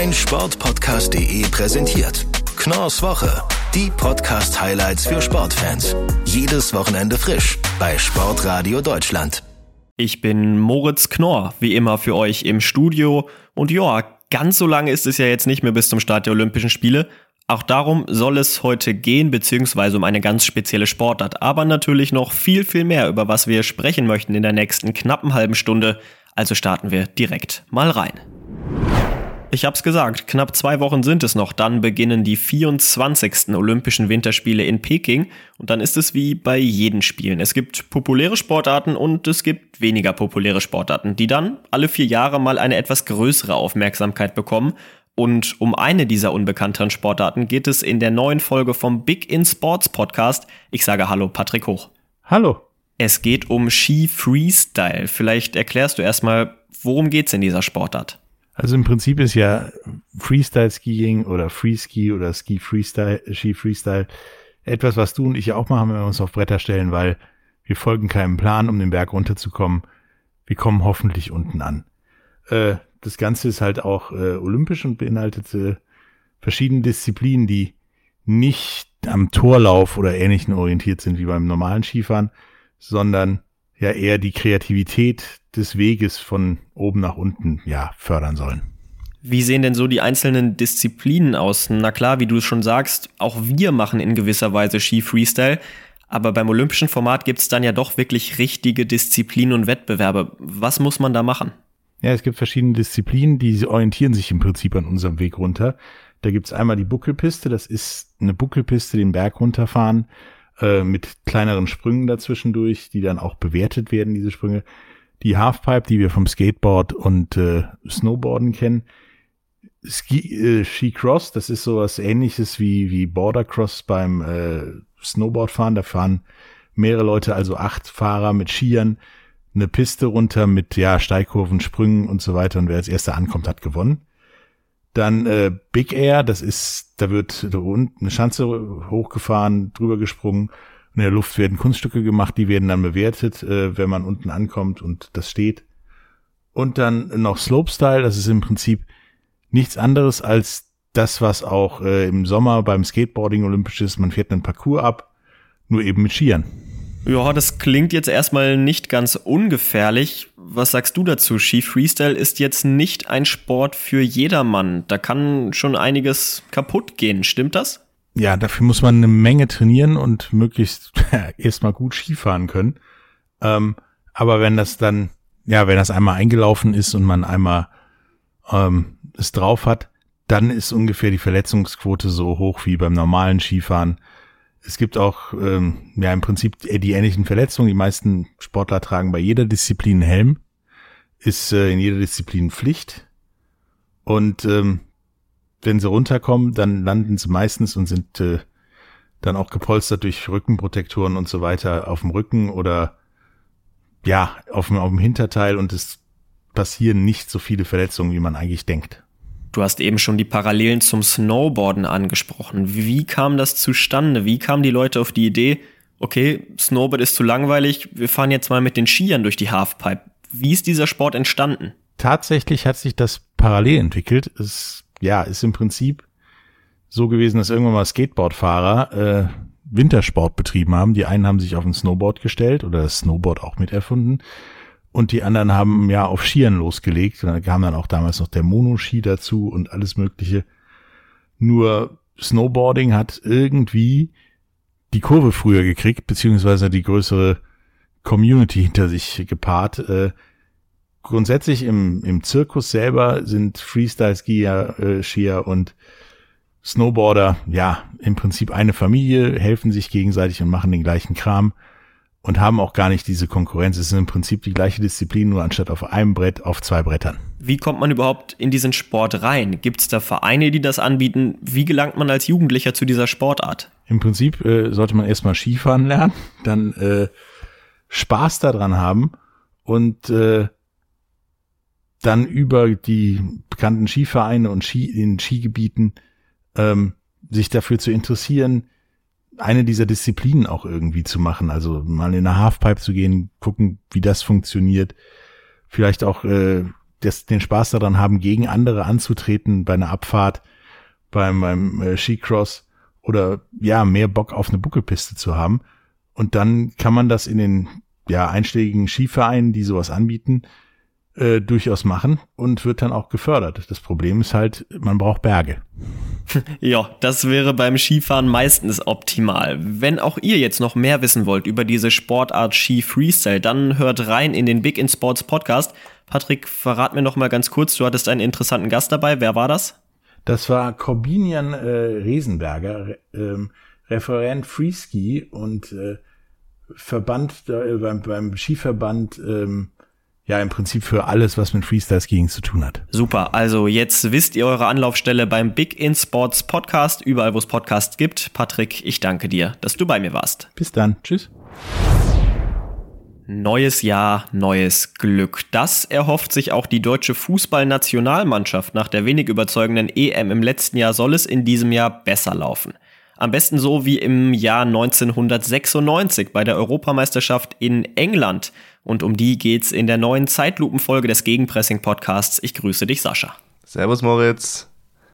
mein Sportpodcast.de präsentiert. Knorrs Woche. Die Podcast-Highlights für Sportfans. Jedes Wochenende frisch bei Sportradio Deutschland. Ich bin Moritz Knorr, wie immer für euch im Studio. Und ja, ganz so lange ist es ja jetzt nicht mehr bis zum Start der Olympischen Spiele. Auch darum soll es heute gehen, beziehungsweise um eine ganz spezielle Sportart. Aber natürlich noch viel, viel mehr, über was wir sprechen möchten in der nächsten knappen halben Stunde. Also starten wir direkt mal rein. Ich hab's gesagt, knapp zwei Wochen sind es noch, dann beginnen die 24. Olympischen Winterspiele in Peking und dann ist es wie bei jeden Spielen. Es gibt populäre Sportarten und es gibt weniger populäre Sportarten, die dann alle vier Jahre mal eine etwas größere Aufmerksamkeit bekommen. Und um eine dieser unbekannteren Sportarten geht es in der neuen Folge vom Big in Sports Podcast. Ich sage Hallo, Patrick Hoch. Hallo. Es geht um Ski Freestyle. Vielleicht erklärst du erstmal, worum geht's in dieser Sportart? Also im Prinzip ist ja Freestyle Skiing oder Freeski oder Ski Freestyle, Ski Freestyle etwas, was du und ich auch machen, wenn wir uns auf Bretter stellen, weil wir folgen keinem Plan, um den Berg runterzukommen. Wir kommen hoffentlich unten an. Äh, das Ganze ist halt auch äh, olympisch und beinhaltet äh, verschiedene Disziplinen, die nicht am Torlauf oder ähnlichen orientiert sind wie beim normalen Skifahren, sondern ja eher die Kreativität des Weges von oben nach unten ja fördern sollen. Wie sehen denn so die einzelnen Disziplinen aus? Na klar, wie du es schon sagst, auch wir machen in gewisser Weise Ski Freestyle, aber beim olympischen Format gibt es dann ja doch wirklich richtige Disziplinen und Wettbewerbe. Was muss man da machen? Ja, es gibt verschiedene Disziplinen, die orientieren sich im Prinzip an unserem Weg runter. Da gibt's einmal die Buckelpiste, das ist eine Buckelpiste, den Berg runterfahren äh, mit kleineren Sprüngen dazwischendurch, die dann auch bewertet werden, diese Sprünge. Die Halfpipe, die wir vom Skateboard und äh, Snowboarden kennen. Ski, äh, Ski Cross, das ist sowas ähnliches wie, wie Border Cross beim äh, Snowboardfahren. Da fahren mehrere Leute, also acht Fahrer mit Skiern, eine Piste runter mit ja Steigkurven, Sprüngen und so weiter. Und wer als erster ankommt, hat gewonnen. Dann äh, Big Air, das ist, da wird eine Schanze hochgefahren, drüber gesprungen. In der Luft werden Kunststücke gemacht, die werden dann bewertet, äh, wenn man unten ankommt und das steht. Und dann noch Slopestyle, das ist im Prinzip nichts anderes als das, was auch äh, im Sommer beim Skateboarding olympisch ist. Man fährt einen Parcours ab, nur eben mit Skiern. Ja, das klingt jetzt erstmal nicht ganz ungefährlich. Was sagst du dazu? Ski Freestyle ist jetzt nicht ein Sport für jedermann. Da kann schon einiges kaputt gehen. Stimmt das? Ja, dafür muss man eine Menge trainieren und möglichst erstmal gut Skifahren können. Ähm, aber wenn das dann, ja, wenn das einmal eingelaufen ist und man einmal ähm, es drauf hat, dann ist ungefähr die Verletzungsquote so hoch wie beim normalen Skifahren es gibt auch ähm, ja im Prinzip die ähnlichen Verletzungen. Die meisten Sportler tragen bei jeder Disziplin einen Helm, ist äh, in jeder Disziplin Pflicht. Und ähm, wenn sie runterkommen, dann landen sie meistens und sind äh, dann auch gepolstert durch Rückenprotektoren und so weiter auf dem Rücken oder ja, auf dem, auf dem Hinterteil und es passieren nicht so viele Verletzungen, wie man eigentlich denkt. Du hast eben schon die Parallelen zum Snowboarden angesprochen. Wie kam das zustande? Wie kamen die Leute auf die Idee, okay, Snowboard ist zu langweilig, wir fahren jetzt mal mit den Skiern durch die Halfpipe. Wie ist dieser Sport entstanden? Tatsächlich hat sich das parallel entwickelt. Es, ja, ist im Prinzip so gewesen, dass irgendwann mal Skateboardfahrer äh, Wintersport betrieben haben. Die einen haben sich auf ein Snowboard gestellt oder das Snowboard auch mit erfunden und die anderen haben ja auf Skiern losgelegt. Und da kam dann auch damals noch der Monoski dazu und alles Mögliche. Nur Snowboarding hat irgendwie die Kurve früher gekriegt, beziehungsweise die größere Community hinter sich gepaart. Äh, grundsätzlich im, im Zirkus selber sind Freestyle-Skier äh, Skier und Snowboarder, ja, im Prinzip eine Familie, helfen sich gegenseitig und machen den gleichen Kram und haben auch gar nicht diese Konkurrenz. Es ist im Prinzip die gleiche Disziplin, nur anstatt auf einem Brett auf zwei Brettern. Wie kommt man überhaupt in diesen Sport rein? Gibt es da Vereine, die das anbieten? Wie gelangt man als Jugendlicher zu dieser Sportart? Im Prinzip äh, sollte man erstmal Skifahren lernen, dann äh, Spaß daran haben und äh, dann über die bekannten Skivereine und Ski in Skigebieten ähm, sich dafür zu interessieren, eine dieser Disziplinen auch irgendwie zu machen. Also mal in eine Halfpipe zu gehen, gucken, wie das funktioniert. Vielleicht auch äh, das, den Spaß daran haben, gegen andere anzutreten bei einer Abfahrt, beim, beim äh, Skicross oder ja, mehr Bock auf eine Buckelpiste zu haben. Und dann kann man das in den ja, einschlägigen Skivereinen, die sowas anbieten, äh, durchaus machen und wird dann auch gefördert. Das Problem ist halt, man braucht Berge. Ja, das wäre beim Skifahren meistens optimal. Wenn auch ihr jetzt noch mehr wissen wollt über diese Sportart Ski Freestyle, dann hört rein in den Big in Sports Podcast. Patrick, verrat mir noch mal ganz kurz, du hattest einen interessanten Gast dabei. Wer war das? Das war Corbinian äh, Resenberger, äh, Referent Freeski und äh, Verband äh, beim, beim Skiverband ähm, ja im Prinzip für alles, was mit Freestyle Skiing zu tun hat. Super, also jetzt wisst ihr eure Anlaufstelle beim Big in Sports Podcast, überall wo es Podcasts gibt. Patrick, ich danke dir, dass du bei mir warst. Bis dann, tschüss. Neues Jahr, neues Glück. Das erhofft sich auch die deutsche Fußballnationalmannschaft. Nach der wenig überzeugenden EM im letzten Jahr soll es in diesem Jahr besser laufen. Am besten so wie im Jahr 1996 bei der Europameisterschaft in England. Und um die geht's in der neuen Zeitlupenfolge des Gegenpressing-Podcasts. Ich grüße dich, Sascha. Servus, Moritz.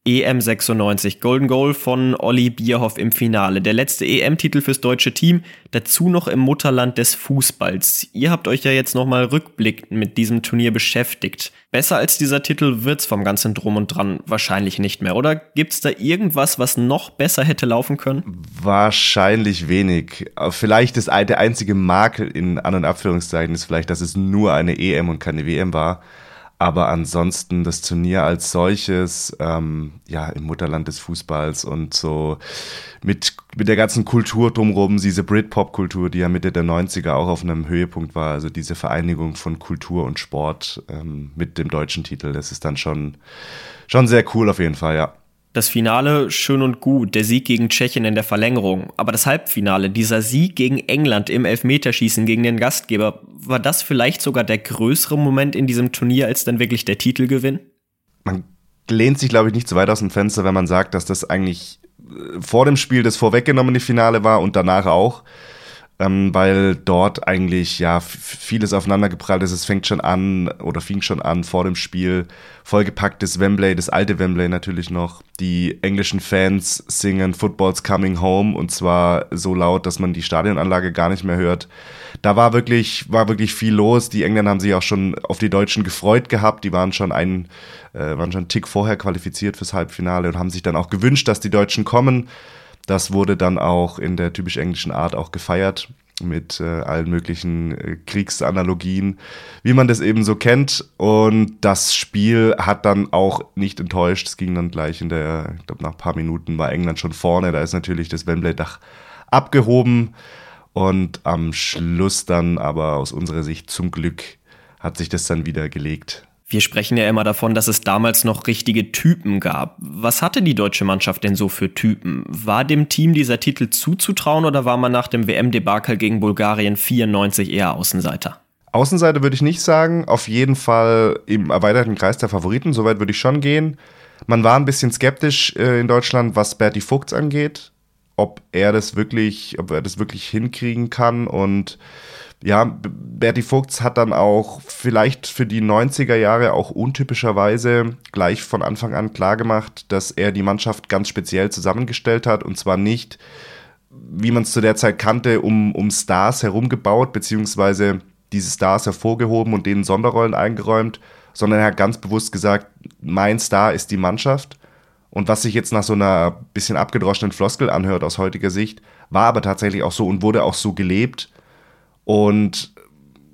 EM96 Golden Goal von Olli Bierhoff im Finale. Der letzte EM-Titel fürs deutsche Team, dazu noch im Mutterland des Fußballs. Ihr habt euch ja jetzt nochmal rückblickend mit diesem Turnier beschäftigt. Besser als dieser Titel wird's vom ganzen Drum und Dran wahrscheinlich nicht mehr, oder? Gibt's da irgendwas, was noch besser hätte laufen können? Wahrscheinlich wenig. Vielleicht ist der einzige Makel in An- und Abführungszeichen ist vielleicht, dass es nur eine EM und keine WM war. Aber ansonsten das Turnier als solches, ähm, ja, im Mutterland des Fußballs und so mit, mit der ganzen Kultur drumherum, diese Britpop-Kultur, die ja Mitte der 90er auch auf einem Höhepunkt war, also diese Vereinigung von Kultur und Sport ähm, mit dem deutschen Titel, das ist dann schon, schon sehr cool auf jeden Fall, ja. Das Finale schön und gut, der Sieg gegen Tschechien in der Verlängerung. Aber das Halbfinale, dieser Sieg gegen England im Elfmeterschießen gegen den Gastgeber, war das vielleicht sogar der größere Moment in diesem Turnier als dann wirklich der Titelgewinn? Man lehnt sich, glaube ich, nicht zu weit aus dem Fenster, wenn man sagt, dass das eigentlich äh, vor dem Spiel das vorweggenommene Finale war und danach auch ähm, weil dort eigentlich ja vieles aufeinandergeprallt ist. Es fängt schon an oder fing schon an vor dem Spiel. Vollgepacktes Wembley, das alte Wembley natürlich noch. Die englischen Fans singen Football's Coming Home und zwar so laut, dass man die Stadionanlage gar nicht mehr hört. Da war wirklich, war wirklich viel los. Die Engländer haben sich auch schon auf die Deutschen gefreut gehabt. Die waren schon ein, äh, waren schon einen Tick vorher qualifiziert fürs Halbfinale und haben sich dann auch gewünscht, dass die Deutschen kommen. Das wurde dann auch in der typisch englischen Art auch gefeiert mit äh, allen möglichen äh, Kriegsanalogien, wie man das eben so kennt. Und das Spiel hat dann auch nicht enttäuscht. Es ging dann gleich in der, ich glaube, nach ein paar Minuten war England schon vorne. Da ist natürlich das Wembley-Dach abgehoben. Und am Schluss dann aber aus unserer Sicht zum Glück hat sich das dann wieder gelegt. Wir sprechen ja immer davon, dass es damals noch richtige Typen gab. Was hatte die deutsche Mannschaft denn so für Typen? War dem Team dieser Titel zuzutrauen oder war man nach dem WM-Debakel gegen Bulgarien 94 eher Außenseiter? Außenseiter würde ich nicht sagen. Auf jeden Fall im erweiterten Kreis der Favoriten. Soweit würde ich schon gehen. Man war ein bisschen skeptisch äh, in Deutschland, was Berti Vogts angeht. Ob er das wirklich, ob er das wirklich hinkriegen kann und ja, Berti Vogts hat dann auch vielleicht für die 90er Jahre auch untypischerweise gleich von Anfang an klargemacht, dass er die Mannschaft ganz speziell zusammengestellt hat und zwar nicht, wie man es zu der Zeit kannte, um, um Stars herumgebaut, beziehungsweise diese Stars hervorgehoben und denen Sonderrollen eingeräumt, sondern er hat ganz bewusst gesagt, mein Star ist die Mannschaft. Und was sich jetzt nach so einer bisschen abgedroschenen Floskel anhört aus heutiger Sicht, war aber tatsächlich auch so und wurde auch so gelebt und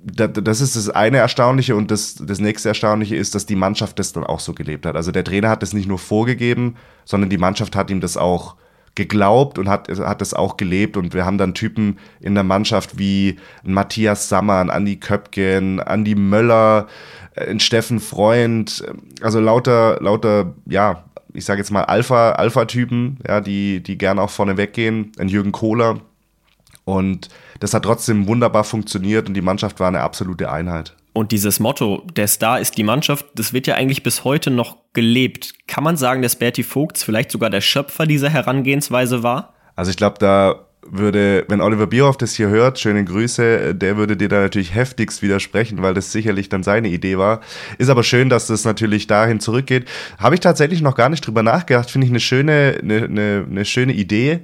das ist das eine Erstaunliche und das, das nächste Erstaunliche ist, dass die Mannschaft das dann auch so gelebt hat. Also der Trainer hat das nicht nur vorgegeben, sondern die Mannschaft hat ihm das auch geglaubt und hat, hat das auch gelebt. Und wir haben dann Typen in der Mannschaft wie Matthias Sammer, Andi Köpken, Andi Möller, ein Steffen Freund, also lauter, lauter, ja, ich sage jetzt mal Alpha, Alpha-Typen, ja, die, die gerne auch vorne weggehen, ein Jürgen Kohler. Und das hat trotzdem wunderbar funktioniert und die Mannschaft war eine absolute Einheit. Und dieses Motto, der Star ist die Mannschaft, das wird ja eigentlich bis heute noch gelebt. Kann man sagen, dass Bertie Vogts vielleicht sogar der Schöpfer dieser Herangehensweise war? Also ich glaube, da würde, wenn Oliver Bierhoff das hier hört, schöne Grüße, der würde dir da natürlich heftigst widersprechen, weil das sicherlich dann seine Idee war. Ist aber schön, dass das natürlich dahin zurückgeht. Habe ich tatsächlich noch gar nicht drüber nachgedacht, finde ich eine schöne, eine, eine, eine schöne Idee.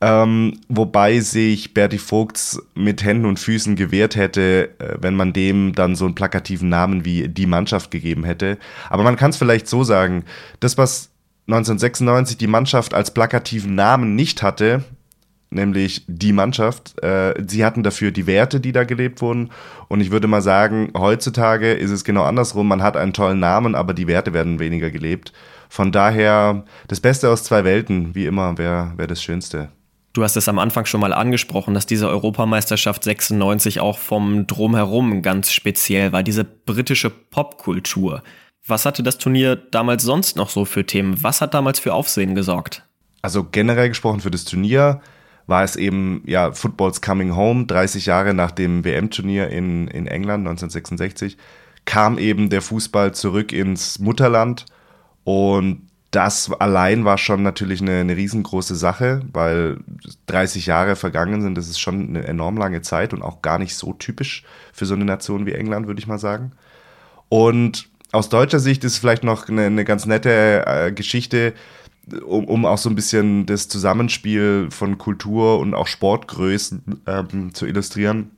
Ähm, wobei sich Berti Vogts mit Händen und Füßen gewehrt hätte, äh, wenn man dem dann so einen plakativen Namen wie die Mannschaft gegeben hätte. Aber man kann es vielleicht so sagen, das, was 1996 die Mannschaft als plakativen Namen nicht hatte, nämlich die Mannschaft. Äh, sie hatten dafür die Werte, die da gelebt wurden. Und ich würde mal sagen, heutzutage ist es genau andersrum. Man hat einen tollen Namen, aber die Werte werden weniger gelebt. Von daher, das Beste aus zwei Welten, wie immer, wäre wär das Schönste. Du hast es am Anfang schon mal angesprochen, dass diese Europameisterschaft 96 auch vom Drumherum ganz speziell war, diese britische Popkultur. Was hatte das Turnier damals sonst noch so für Themen? Was hat damals für Aufsehen gesorgt? Also generell gesprochen für das Turnier war es eben, ja, Football's Coming Home, 30 Jahre nach dem WM-Turnier in, in England 1966, kam eben der Fußball zurück ins Mutterland und das allein war schon natürlich eine, eine riesengroße Sache, weil 30 Jahre vergangen sind, das ist schon eine enorm lange Zeit und auch gar nicht so typisch für so eine Nation wie England, würde ich mal sagen. Und aus deutscher Sicht ist vielleicht noch eine, eine ganz nette äh, Geschichte, um, um auch so ein bisschen das Zusammenspiel von Kultur und auch Sportgrößen ähm, zu illustrieren,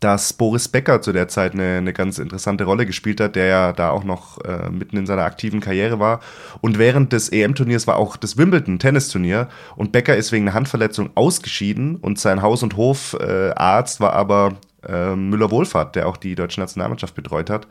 dass Boris Becker zu der Zeit eine, eine ganz interessante Rolle gespielt hat, der ja da auch noch äh, mitten in seiner aktiven Karriere war. Und während des EM-Turniers war auch das Wimbledon-Tennisturnier und Becker ist wegen einer Handverletzung ausgeschieden und sein Haus- und Hofarzt äh, war aber äh, Müller-Wohlfahrt, der auch die deutsche Nationalmannschaft betreut hat.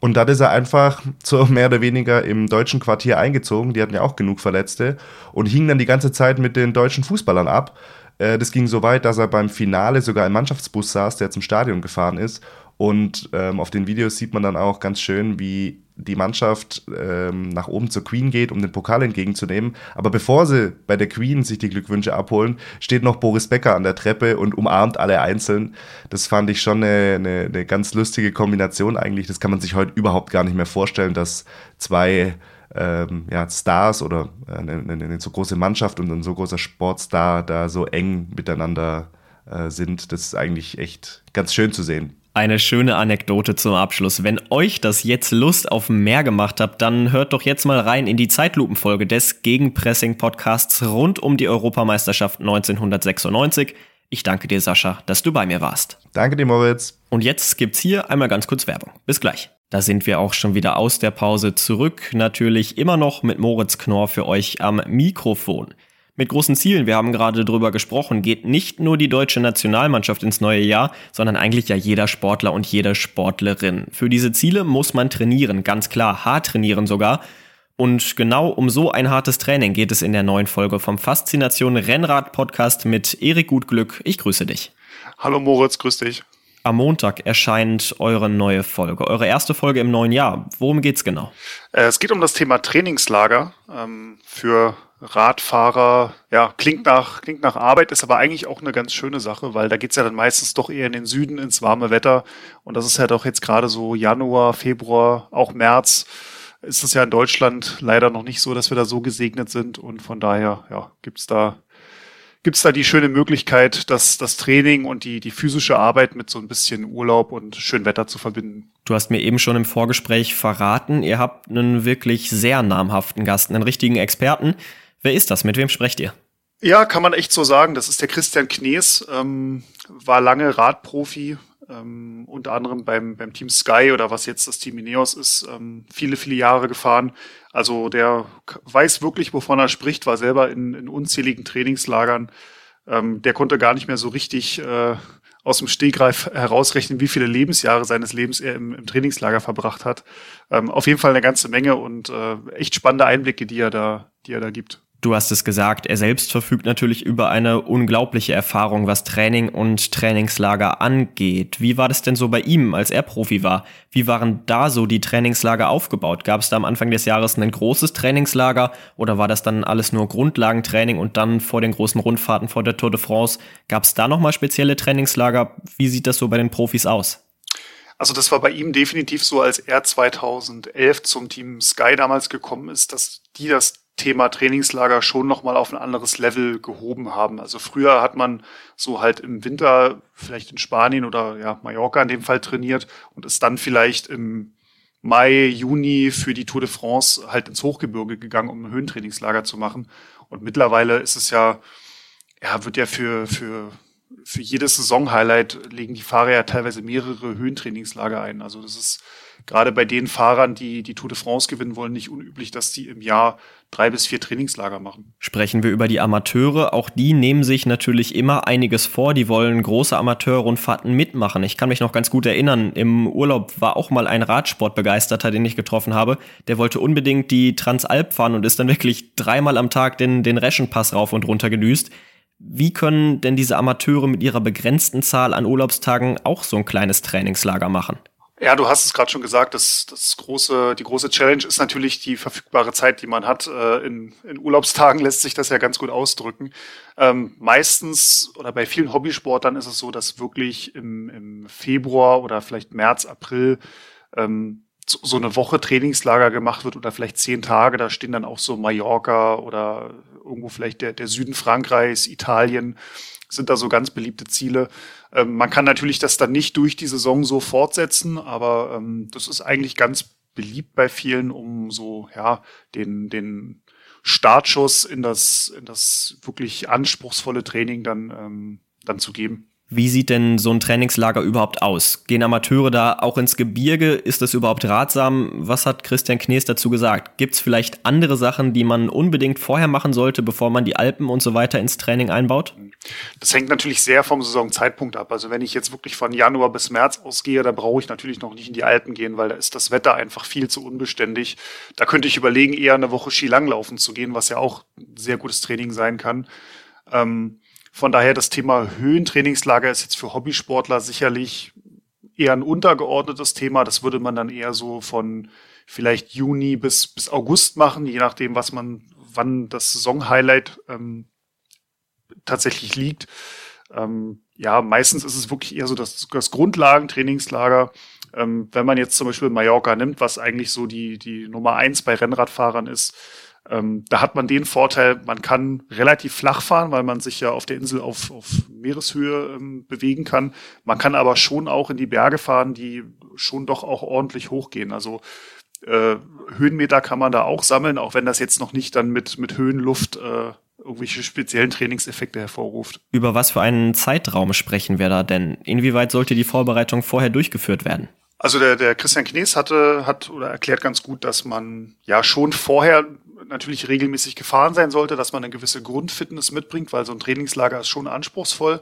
Und dann ist er einfach so mehr oder weniger im deutschen Quartier eingezogen. Die hatten ja auch genug Verletzte und hing dann die ganze Zeit mit den deutschen Fußballern ab. Äh, das ging so weit, dass er beim Finale sogar im Mannschaftsbus saß, der zum Stadion gefahren ist. Und ähm, auf den Videos sieht man dann auch ganz schön, wie die Mannschaft ähm, nach oben zur Queen geht, um den Pokal entgegenzunehmen. Aber bevor sie bei der Queen sich die Glückwünsche abholen, steht noch Boris Becker an der Treppe und umarmt alle einzeln. Das fand ich schon eine, eine, eine ganz lustige Kombination eigentlich. Das kann man sich heute überhaupt gar nicht mehr vorstellen, dass zwei ähm, ja, Stars oder äh, eine, eine, eine, so große Mannschaft und ein so großer Sportstar da so eng miteinander äh, sind. Das ist eigentlich echt ganz schön zu sehen. Eine schöne Anekdote zum Abschluss. Wenn euch das jetzt Lust auf mehr gemacht habt, dann hört doch jetzt mal rein in die Zeitlupenfolge des Gegenpressing-Podcasts rund um die Europameisterschaft 1996. Ich danke dir, Sascha, dass du bei mir warst. Danke dir, Moritz. Und jetzt gibt's hier einmal ganz kurz Werbung. Bis gleich. Da sind wir auch schon wieder aus der Pause zurück. Natürlich immer noch mit Moritz Knorr für euch am Mikrofon mit großen Zielen, wir haben gerade drüber gesprochen, geht nicht nur die deutsche Nationalmannschaft ins neue Jahr, sondern eigentlich ja jeder Sportler und jede Sportlerin. Für diese Ziele muss man trainieren, ganz klar, hart trainieren sogar. Und genau um so ein hartes Training geht es in der neuen Folge vom Faszination Rennrad Podcast mit Erik Gutglück. Ich grüße dich. Hallo Moritz, grüß dich. Am Montag erscheint eure neue Folge, eure erste Folge im neuen Jahr. Worum geht's genau? Äh, es geht um das Thema Trainingslager ähm, für Radfahrer, ja, klingt nach, klingt nach Arbeit, ist aber eigentlich auch eine ganz schöne Sache, weil da geht's ja dann meistens doch eher in den Süden, ins warme Wetter. Und das ist ja doch jetzt gerade so Januar, Februar, auch März, ist es ja in Deutschland leider noch nicht so, dass wir da so gesegnet sind. Und von daher, ja, gibt's da, gibt's da die schöne Möglichkeit, dass das Training und die, die physische Arbeit mit so ein bisschen Urlaub und schön Wetter zu verbinden. Du hast mir eben schon im Vorgespräch verraten, ihr habt einen wirklich sehr namhaften Gast, einen richtigen Experten. Wer ist das? Mit wem sprecht ihr? Ja, kann man echt so sagen. Das ist der Christian Knees, ähm, war lange Radprofi, ähm, unter anderem beim, beim Team Sky oder was jetzt das Team Ineos ist, ähm, viele, viele Jahre gefahren. Also der weiß wirklich, wovon er spricht, war selber in, in unzähligen Trainingslagern. Ähm, der konnte gar nicht mehr so richtig äh, aus dem Stegreif herausrechnen, wie viele Lebensjahre seines Lebens er im, im Trainingslager verbracht hat. Ähm, auf jeden Fall eine ganze Menge und äh, echt spannende Einblicke, die er da, die er da gibt. Du hast es gesagt, er selbst verfügt natürlich über eine unglaubliche Erfahrung, was Training und Trainingslager angeht. Wie war das denn so bei ihm, als er Profi war? Wie waren da so die Trainingslager aufgebaut? Gab es da am Anfang des Jahres ein großes Trainingslager oder war das dann alles nur Grundlagentraining und dann vor den großen Rundfahrten vor der Tour de France? Gab es da nochmal spezielle Trainingslager? Wie sieht das so bei den Profis aus? Also das war bei ihm definitiv so, als er 2011 zum Team Sky damals gekommen ist, dass die das Thema Trainingslager schon nochmal auf ein anderes Level gehoben haben. Also früher hat man so halt im Winter vielleicht in Spanien oder ja Mallorca in dem Fall trainiert und ist dann vielleicht im Mai, Juni für die Tour de France halt ins Hochgebirge gegangen, um ein Höhentrainingslager zu machen. Und mittlerweile ist es ja, ja, wird ja für, für, für jedes Saisonhighlight legen die Fahrer ja teilweise mehrere Höhentrainingslager ein. Also das ist gerade bei den Fahrern, die die Tour de France gewinnen wollen, nicht unüblich, dass die im Jahr drei bis vier Trainingslager machen. Sprechen wir über die Amateure. Auch die nehmen sich natürlich immer einiges vor. Die wollen große Amateurrundfahrten mitmachen. Ich kann mich noch ganz gut erinnern, im Urlaub war auch mal ein Radsportbegeisterter, den ich getroffen habe. Der wollte unbedingt die Transalp fahren und ist dann wirklich dreimal am Tag den, den Reschenpass rauf und runter gedüst. Wie können denn diese Amateure mit ihrer begrenzten Zahl an Urlaubstagen auch so ein kleines Trainingslager machen? Ja, du hast es gerade schon gesagt, das, das große, die große Challenge ist natürlich die verfügbare Zeit, die man hat. Äh, in, in Urlaubstagen lässt sich das ja ganz gut ausdrücken. Ähm, meistens oder bei vielen Hobbysportlern ist es so, dass wirklich im, im Februar oder vielleicht März, April ähm, so, so eine Woche Trainingslager gemacht wird oder vielleicht zehn Tage. Da stehen dann auch so Mallorca oder irgendwo vielleicht der, der Süden Frankreichs, Italien sind da so ganz beliebte Ziele. Ähm, man kann natürlich das dann nicht durch die Saison so fortsetzen, aber ähm, das ist eigentlich ganz beliebt bei vielen, um so, ja, den, den Startschuss in das, in das wirklich anspruchsvolle Training dann, ähm, dann zu geben. Wie sieht denn so ein Trainingslager überhaupt aus? Gehen Amateure da auch ins Gebirge? Ist das überhaupt ratsam? Was hat Christian Knees dazu gesagt? Gibt es vielleicht andere Sachen, die man unbedingt vorher machen sollte, bevor man die Alpen und so weiter ins Training einbaut? Das hängt natürlich sehr vom Saisonzeitpunkt ab. Also wenn ich jetzt wirklich von Januar bis März ausgehe, da brauche ich natürlich noch nicht in die Alpen gehen, weil da ist das Wetter einfach viel zu unbeständig. Da könnte ich überlegen, eher eine Woche Skilanglaufen zu gehen, was ja auch sehr gutes Training sein kann. Ähm, von daher das Thema Höhentrainingslager ist jetzt für Hobbysportler sicherlich eher ein untergeordnetes Thema. Das würde man dann eher so von vielleicht Juni bis, bis August machen, je nachdem, was man, wann das Saisonhighlight ähm, tatsächlich liegt. Ähm, ja, meistens ist es wirklich eher so das, das Grundlagentrainingslager. Ähm, wenn man jetzt zum Beispiel Mallorca nimmt, was eigentlich so die, die Nummer eins bei Rennradfahrern ist, ähm, da hat man den Vorteil, man kann relativ flach fahren, weil man sich ja auf der Insel auf, auf Meereshöhe ähm, bewegen kann. Man kann aber schon auch in die Berge fahren, die schon doch auch ordentlich hochgehen. Also äh, Höhenmeter kann man da auch sammeln, auch wenn das jetzt noch nicht dann mit, mit Höhenluft äh, irgendwelche speziellen Trainingseffekte hervorruft. Über was für einen Zeitraum sprechen wir da denn? Inwieweit sollte die Vorbereitung vorher durchgeführt werden? Also der, der Christian Knees hatte, hat oder erklärt ganz gut, dass man ja schon vorher natürlich regelmäßig gefahren sein sollte, dass man eine gewisse Grundfitness mitbringt, weil so ein Trainingslager ist schon anspruchsvoll.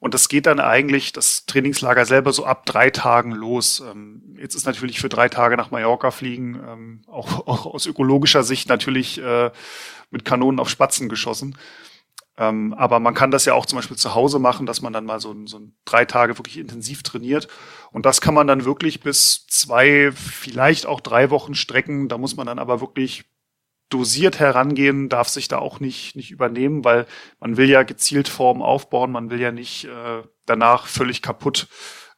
Und das geht dann eigentlich, das Trainingslager selber, so ab drei Tagen los. Ähm, jetzt ist natürlich für drei Tage nach Mallorca fliegen, ähm, auch, auch aus ökologischer Sicht natürlich äh, mit Kanonen auf Spatzen geschossen. Ähm, aber man kann das ja auch zum Beispiel zu Hause machen, dass man dann mal so, so drei Tage wirklich intensiv trainiert. Und das kann man dann wirklich bis zwei, vielleicht auch drei Wochen strecken. Da muss man dann aber wirklich dosiert herangehen, darf sich da auch nicht, nicht übernehmen, weil man will ja gezielt Form aufbauen, man will ja nicht äh, danach völlig kaputt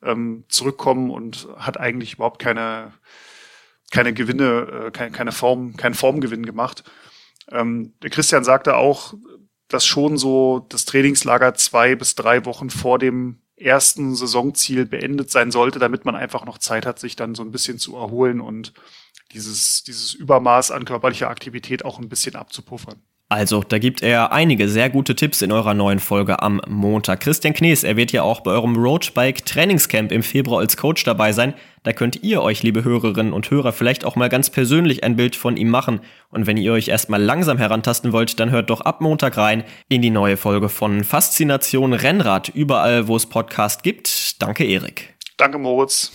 ähm, zurückkommen und hat eigentlich überhaupt keine, keine Gewinne, äh, keine, keine Form, keinen Formgewinn gemacht. Ähm, Christian sagte auch, dass schon so das Trainingslager zwei bis drei Wochen vor dem ersten Saisonziel beendet sein sollte, damit man einfach noch Zeit hat, sich dann so ein bisschen zu erholen und dieses, dieses Übermaß an körperlicher Aktivität auch ein bisschen abzupuffern. Also, da gibt er einige sehr gute Tipps in eurer neuen Folge am Montag. Christian Knees, er wird ja auch bei eurem Roadbike Trainingscamp im Februar als Coach dabei sein. Da könnt ihr euch, liebe Hörerinnen und Hörer, vielleicht auch mal ganz persönlich ein Bild von ihm machen. Und wenn ihr euch erstmal langsam herantasten wollt, dann hört doch ab Montag rein in die neue Folge von Faszination Rennrad, überall wo es Podcast gibt. Danke, Erik. Danke, Moritz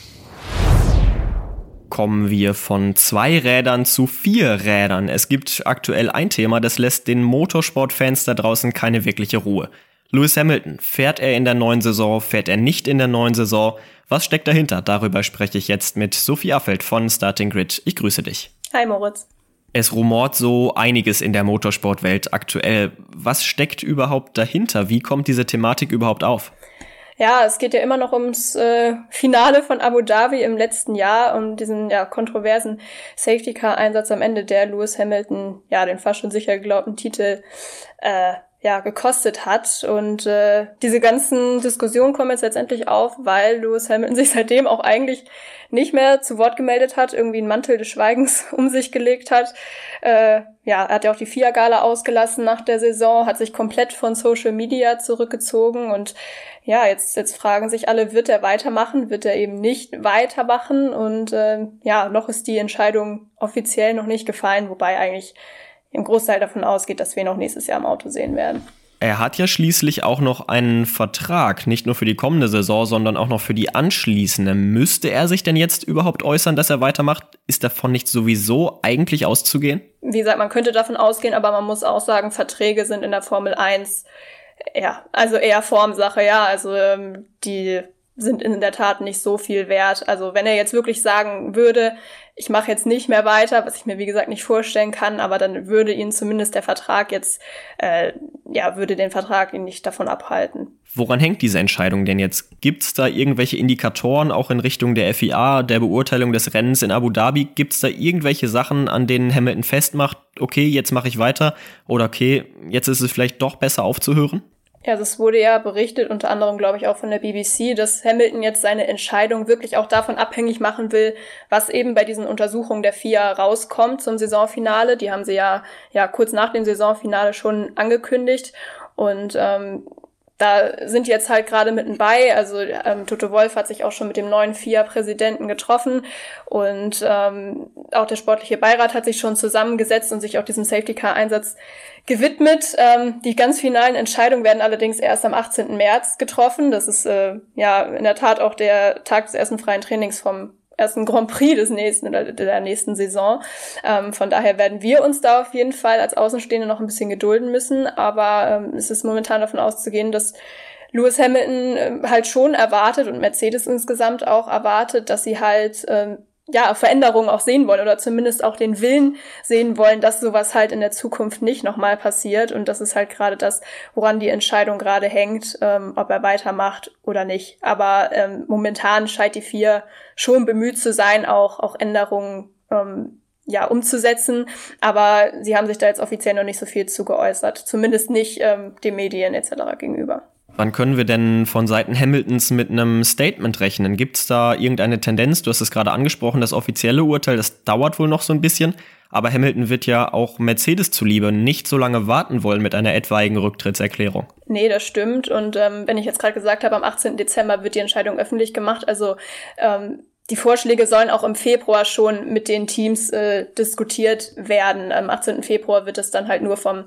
kommen wir von zwei Rädern zu vier Rädern. Es gibt aktuell ein Thema, das lässt den Motorsportfans da draußen keine wirkliche Ruhe. Lewis Hamilton, fährt er in der neuen Saison, fährt er nicht in der neuen Saison? Was steckt dahinter? Darüber spreche ich jetzt mit Sophie Affeld von Starting Grid. Ich grüße dich. Hi Moritz. Es rumort so einiges in der Motorsportwelt aktuell. Was steckt überhaupt dahinter? Wie kommt diese Thematik überhaupt auf? Ja, es geht ja immer noch ums äh, Finale von Abu Dhabi im letzten Jahr, um diesen ja kontroversen Safety Car Einsatz am Ende, der Lewis Hamilton ja den fast schon sicher geglaubten Titel äh, ja, gekostet hat. Und äh, diese ganzen Diskussionen kommen jetzt letztendlich auf, weil Lewis Hamilton sich seitdem auch eigentlich nicht mehr zu Wort gemeldet hat, irgendwie einen Mantel des Schweigens um sich gelegt hat. Äh, ja, er hat ja auch die FIA-Gala ausgelassen nach der Saison, hat sich komplett von Social Media zurückgezogen und ja, jetzt, jetzt fragen sich alle, wird er weitermachen, wird er eben nicht weitermachen und äh, ja, noch ist die Entscheidung offiziell noch nicht gefallen, wobei eigentlich im Großteil davon ausgeht, dass wir ihn auch nächstes Jahr im Auto sehen werden. Er hat ja schließlich auch noch einen Vertrag, nicht nur für die kommende Saison, sondern auch noch für die anschließende. Müsste er sich denn jetzt überhaupt äußern, dass er weitermacht? Ist davon nicht sowieso eigentlich auszugehen? Wie gesagt, man könnte davon ausgehen, aber man muss auch sagen, Verträge sind in der Formel 1 ja, also eher Formsache, ja. Also ähm, die sind in der Tat nicht so viel wert. Also wenn er jetzt wirklich sagen würde, ich mache jetzt nicht mehr weiter, was ich mir wie gesagt nicht vorstellen kann, aber dann würde ihn zumindest der Vertrag jetzt, äh, ja, würde den Vertrag ihn nicht davon abhalten. Woran hängt diese Entscheidung denn jetzt? Gibt es da irgendwelche Indikatoren auch in Richtung der FIA, der Beurteilung des Rennens in Abu Dhabi? Gibt es da irgendwelche Sachen, an denen Hamilton festmacht, okay, jetzt mache ich weiter oder okay, jetzt ist es vielleicht doch besser aufzuhören? Ja, das wurde ja berichtet, unter anderem, glaube ich, auch von der BBC, dass Hamilton jetzt seine Entscheidung wirklich auch davon abhängig machen will, was eben bei diesen Untersuchungen der FIA rauskommt zum Saisonfinale. Die haben sie ja, ja kurz nach dem Saisonfinale schon angekündigt. Und ähm, da sind jetzt halt gerade mitten bei. Also ähm, Toto Wolf hat sich auch schon mit dem neuen FIA-Präsidenten getroffen und ähm, auch der sportliche Beirat hat sich schon zusammengesetzt und sich auch diesem Safety-Car-Einsatz gewidmet. Ähm, die ganz finalen Entscheidungen werden allerdings erst am 18. März getroffen. Das ist äh, ja in der Tat auch der Tag des ersten freien Trainings vom ersten Grand Prix des nächsten oder der nächsten Saison. Ähm, von daher werden wir uns da auf jeden Fall als Außenstehende noch ein bisschen gedulden müssen. Aber ähm, es ist momentan davon auszugehen, dass Lewis Hamilton äh, halt schon erwartet und Mercedes insgesamt auch erwartet, dass sie halt ähm, ja, Veränderungen auch sehen wollen oder zumindest auch den Willen sehen wollen, dass sowas halt in der Zukunft nicht nochmal passiert. Und das ist halt gerade das, woran die Entscheidung gerade hängt, ähm, ob er weitermacht oder nicht. Aber ähm, momentan scheint die vier schon bemüht zu sein, auch, auch Änderungen ähm, ja, umzusetzen. Aber sie haben sich da jetzt offiziell noch nicht so viel zu geäußert. Zumindest nicht ähm, den Medien etc. gegenüber. Wann können wir denn von Seiten Hamiltons mit einem Statement rechnen? Gibt es da irgendeine Tendenz? Du hast es gerade angesprochen, das offizielle Urteil, das dauert wohl noch so ein bisschen. Aber Hamilton wird ja auch Mercedes zuliebe nicht so lange warten wollen mit einer etwaigen Rücktrittserklärung. Nee, das stimmt. Und ähm, wenn ich jetzt gerade gesagt habe, am 18. Dezember wird die Entscheidung öffentlich gemacht. Also ähm, die Vorschläge sollen auch im Februar schon mit den Teams äh, diskutiert werden. Am 18. Februar wird es dann halt nur vom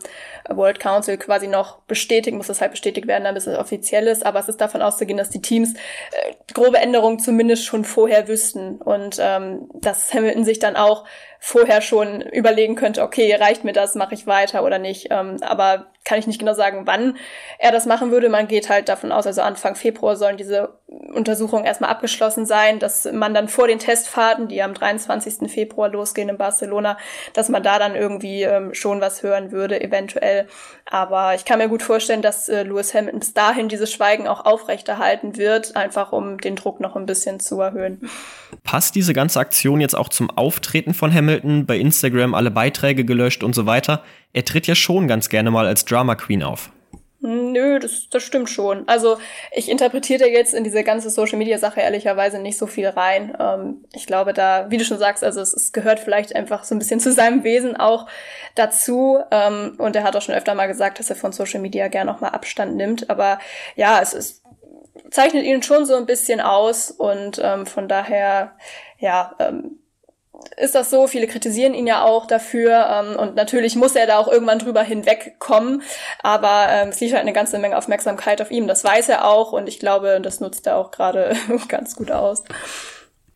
World Council quasi noch bestätigt, muss das halt bestätigt werden, damit es offiziell ist. Aber es ist davon auszugehen, dass die Teams äh, grobe Änderungen zumindest schon vorher wüssten und ähm, dass Hamilton sich dann auch vorher schon überlegen könnte, okay, reicht mir das, mache ich weiter oder nicht. Ähm, aber kann ich nicht genau sagen, wann er das machen würde. Man geht halt davon aus, also Anfang Februar sollen diese Untersuchungen erstmal abgeschlossen sein, dass man dann vor den Testfahrten, die am 23. Februar losgehen in Barcelona, dass man da dann irgendwie ähm, schon was hören würde, eventuell. Aber ich kann mir gut vorstellen, dass äh, Lewis Hamilton bis dahin dieses Schweigen auch aufrechterhalten wird, einfach um den Druck noch ein bisschen zu erhöhen. Passt diese ganze Aktion jetzt auch zum Auftreten von Hamilton? Bei Instagram alle Beiträge gelöscht und so weiter. Er tritt ja schon ganz gerne mal als Drama Queen auf. Nö, das, das stimmt schon. Also ich interpretiere jetzt in diese ganze Social-Media-Sache ehrlicherweise nicht so viel rein. Ähm, ich glaube da, wie du schon sagst, also es, es, gehört vielleicht einfach so ein bisschen zu seinem Wesen auch dazu. Ähm, und er hat auch schon öfter mal gesagt, dass er von Social Media gern auch mal Abstand nimmt. Aber ja, es ist, zeichnet ihn schon so ein bisschen aus und ähm, von daher, ja, ähm, ist das so, viele kritisieren ihn ja auch dafür ähm, und natürlich muss er da auch irgendwann drüber hinwegkommen, aber ähm, es liegt halt eine ganze Menge Aufmerksamkeit auf ihm, das weiß er auch und ich glaube, das nutzt er auch gerade ganz gut aus.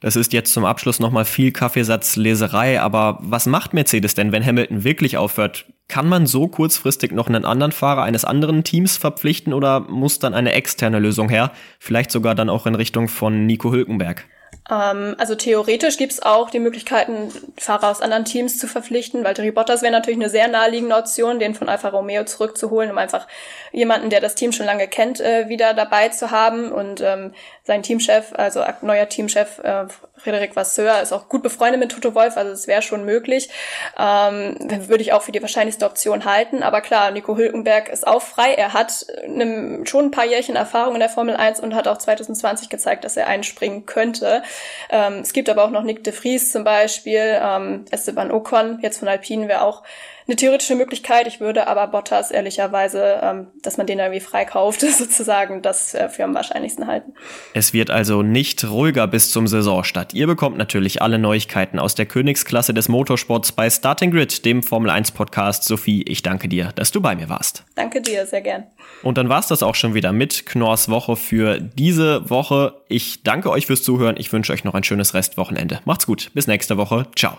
Das ist jetzt zum Abschluss nochmal viel Kaffeesatzleserei, aber was macht Mercedes denn, wenn Hamilton wirklich aufhört? Kann man so kurzfristig noch einen anderen Fahrer eines anderen Teams verpflichten oder muss dann eine externe Lösung her? Vielleicht sogar dann auch in Richtung von Nico Hülkenberg? Ähm, also theoretisch gibt es auch die Möglichkeiten, Fahrer aus anderen Teams zu verpflichten. Valtteri Bottas wäre natürlich eine sehr naheliegende Option, den von Alfa Romeo zurückzuholen, um einfach jemanden, der das Team schon lange kennt, äh, wieder dabei zu haben. Und ähm, sein Teamchef, also neuer Teamchef äh, Frederik Vasseur, ist auch gut befreundet mit Toto Wolf, also es wäre schon möglich. Ähm, würde ich auch für die wahrscheinlichste Option halten. Aber klar, Nico Hülkenberg ist auch frei. Er hat ne, schon ein paar Jährchen Erfahrung in der Formel 1 und hat auch 2020 gezeigt, dass er einspringen könnte. Ähm, es gibt aber auch noch Nick de Vries zum Beispiel, ähm, Esteban Ocon, jetzt von Alpine wäre auch eine theoretische Möglichkeit. Ich würde aber Bottas ehrlicherweise, ähm, dass man den irgendwie freikauft, sozusagen, das äh, für am wahrscheinlichsten halten. Es wird also nicht ruhiger bis zum Saisonstart. Ihr bekommt natürlich alle Neuigkeiten aus der Königsklasse des Motorsports bei Starting Grid, dem Formel 1 Podcast. Sophie, ich danke dir, dass du bei mir warst. Danke dir, sehr gern. Und dann war's das auch schon wieder mit Knorrs Woche für diese Woche. Ich danke euch fürs Zuhören. Ich wünsche euch noch ein schönes Restwochenende. Macht's gut. Bis nächste Woche. Ciao